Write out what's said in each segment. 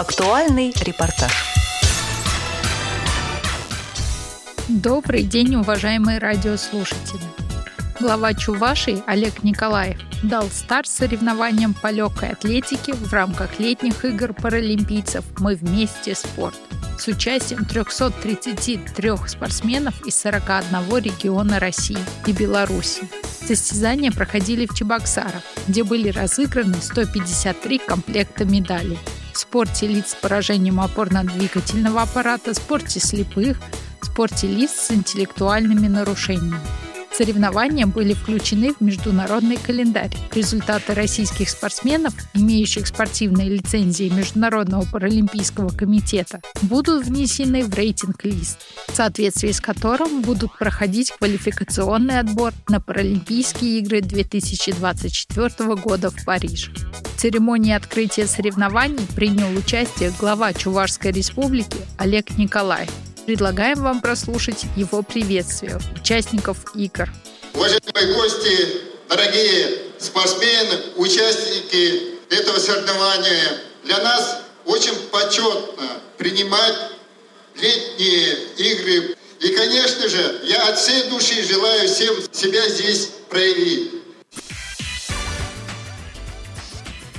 Актуальный репортаж. Добрый день, уважаемые радиослушатели. Глава Чувашии Олег Николаев дал старт соревнованиям по легкой атлетике в рамках летних игр паралимпийцев «Мы вместе спорт» с участием 333 спортсменов из 41 региона России и Беларуси. Состязания проходили в Чебоксарах, где были разыграны 153 комплекта медалей. Спорте лиц с поражением опорно-двигательного аппарата, спорте слепых, спорте лиц с интеллектуальными нарушениями. Соревнования были включены в международный календарь. Результаты российских спортсменов, имеющих спортивные лицензии Международного паралимпийского комитета, будут внесены в рейтинг-лист, в соответствии с которым будут проходить квалификационный отбор на Паралимпийские игры 2024 года в Париже. В церемонии открытия соревнований принял участие глава Чувашской республики Олег Николаев. Предлагаем вам прослушать его приветствие участников игр. Уважаемые гости, дорогие спортсмены, участники этого соревнования, для нас очень почетно принимать летние игры. И, конечно же, я от всей души желаю всем себя здесь проявить.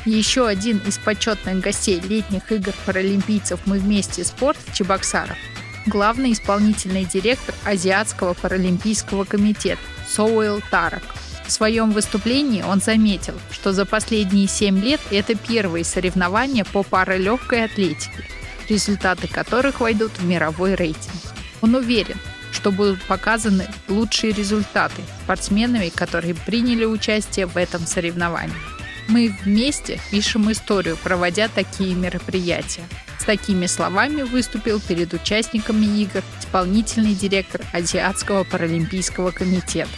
Еще один из почетных гостей летних игр паралимпийцев «Мы вместе спорт» в Чебоксарах главный исполнительный директор Азиатского паралимпийского комитета Соуэл Тарак. В своем выступлении он заметил, что за последние семь лет это первые соревнования по паралегкой атлетике, результаты которых войдут в мировой рейтинг. Он уверен, что будут показаны лучшие результаты спортсменами, которые приняли участие в этом соревновании. Мы вместе пишем историю, проводя такие мероприятия. С такими словами выступил перед участниками игр исполнительный директор Азиатского паралимпийского комитета.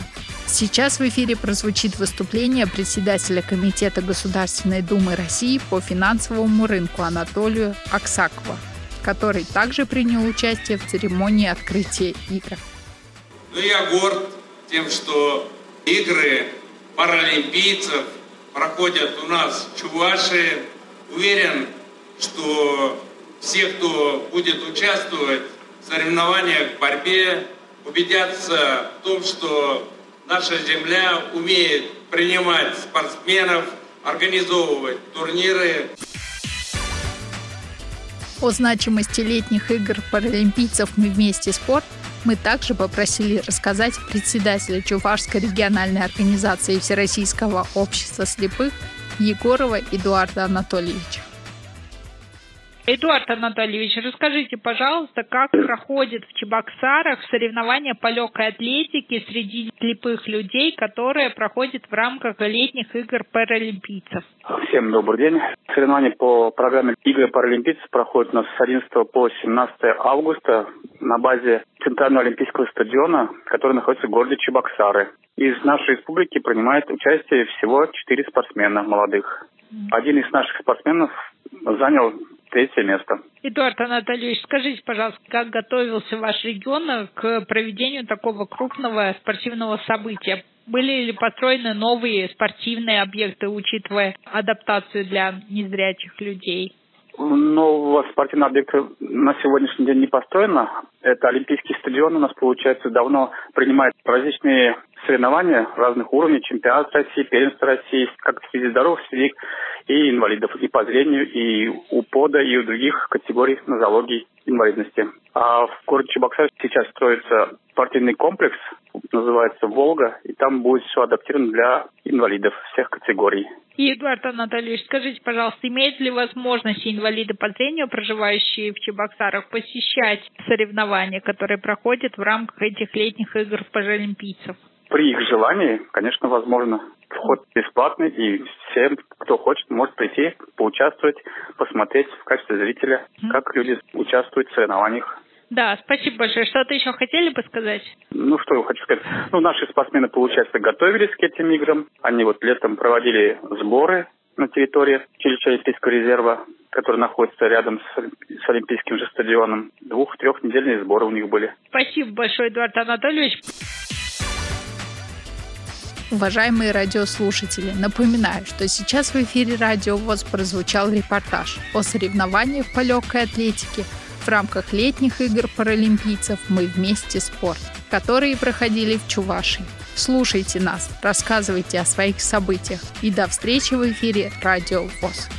Сейчас в эфире прозвучит выступление председателя Комитета Государственной Думы России по финансовому рынку Анатолию Аксакова, который также принял участие в церемонии открытия игр. Ну, я горд тем, что игры паралимпийцев проходят у нас в Чувашии. Уверен, что все, кто будет участвовать в соревнованиях, в борьбе, убедятся в том, что наша земля умеет принимать спортсменов, организовывать турниры. О значимости летних игр паралимпийцев «Мы вместе спорт» мы также попросили рассказать председателя Чувашской региональной организации Всероссийского общества слепых Егорова Эдуарда Анатольевича. Эдуард Анатольевич, расскажите, пожалуйста, как проходит в Чебоксарах соревнования по легкой атлетике среди слепых людей, которые проходят в рамках летних игр паралимпийцев? Всем добрый день. Соревнования по программе игры паралимпийцев проходят у нас с 11 по 17 августа на базе Центрального олимпийского стадиона, который находится в городе Чебоксары. Из нашей республики принимает участие всего четыре спортсмена молодых. Один из наших спортсменов занял третье место. Эдуард Анатольевич, скажите, пожалуйста, как готовился ваш регион к проведению такого крупного спортивного события? Были ли построены новые спортивные объекты, учитывая адаптацию для незрячих людей? Нового спортивного объекта на сегодняшний день не построено. Это Олимпийский стадион у нас, получается, давно принимает различные соревнования разных уровней, чемпионат России, первенство России, как среди здоровых, среди и инвалидов и по зрению, и у ПОДа, и у других категорий нозологий инвалидности. А в городе Чебоксар сейчас строится спортивный комплекс, называется «Волга», и там будет все адаптировано для инвалидов всех категорий. И, Эдуард Анатольевич, скажите, пожалуйста, имеют ли возможность инвалиды по зрению, проживающие в Чебоксарах, посещать соревнования, которые проходят в рамках этих летних игр паралимпийцев? При их желании, конечно, возможно. Вход бесплатный, и всем, кто хочет, может прийти, поучаствовать, посмотреть в качестве зрителя, как люди участвуют в соревнованиях. Да, спасибо большое. Что-то еще хотели бы сказать? Ну, что я хочу сказать. Ну, наши спортсмены, получается, готовились к этим играм. Они вот летом проводили сборы на территории Чилича Олимпийского резерва, который находится рядом с, с Олимпийским же стадионом. Двух-трехнедельные сборы у них были. Спасибо большое, Эдуард Анатольевич. Уважаемые радиослушатели, напоминаю, что сейчас в эфире Радио ВОЗ прозвучал репортаж о соревнованиях по легкой атлетике в рамках летних игр паралимпийцев «Мы вместе спорт», которые проходили в Чувашии. Слушайте нас, рассказывайте о своих событиях и до встречи в эфире Радио ВОЗ.